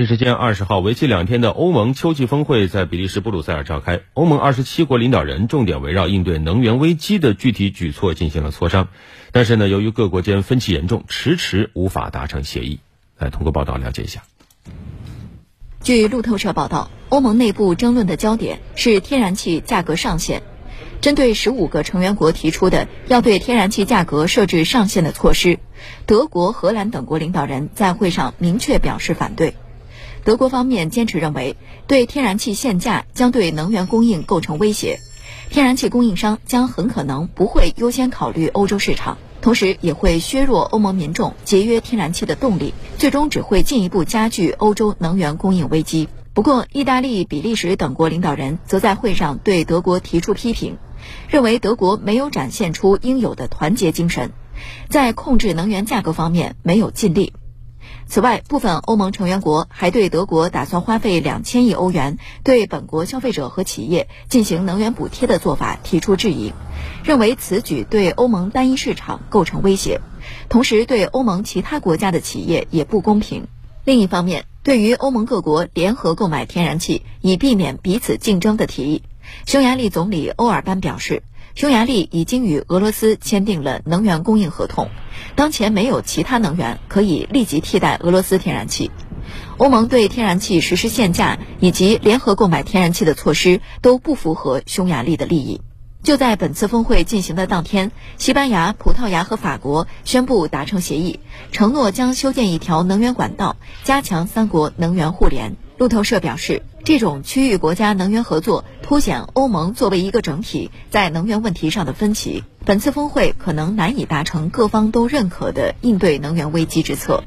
日时间二十号，为期两天的欧盟秋季峰会在比利时布鲁塞尔召开。欧盟二十七国领导人重点围绕应对能源危机的具体举措进行了磋商，但是呢，由于各国间分歧严重，迟迟无法达成协议。来，通过报道了解一下。据路透社报道，欧盟内部争论的焦点是天然气价格上限。针对十五个成员国提出的要对天然气价格设置上限的措施，德国、荷兰等国领导人在会上明确表示反对。德国方面坚持认为，对天然气限价将对能源供应构成威胁，天然气供应商将很可能不会优先考虑欧洲市场，同时也会削弱欧盟民众节约天然气的动力，最终只会进一步加剧欧洲能源供应危机。不过，意大利、比利时等国领导人则在会上对德国提出批评，认为德国没有展现出应有的团结精神，在控制能源价格方面没有尽力。此外，部分欧盟成员国还对德国打算花费两千亿欧元对本国消费者和企业进行能源补贴的做法提出质疑，认为此举对欧盟单一市场构成威胁，同时对欧盟其他国家的企业也不公平。另一方面，对于欧盟各国联合购买天然气以避免彼此竞争的提议，匈牙利总理欧尔班表示。匈牙利已经与俄罗斯签订了能源供应合同，当前没有其他能源可以立即替代俄罗斯天然气。欧盟对天然气实施限价以及联合购买天然气的措施都不符合匈牙利的利益。就在本次峰会进行的当天，西班牙、葡萄牙和法国宣布达成协议，承诺将修建一条能源管道，加强三国能源互联。路透社表示，这种区域国家能源合作凸显欧盟作为一个整体在能源问题上的分歧。本次峰会可能难以达成各方都认可的应对能源危机之策。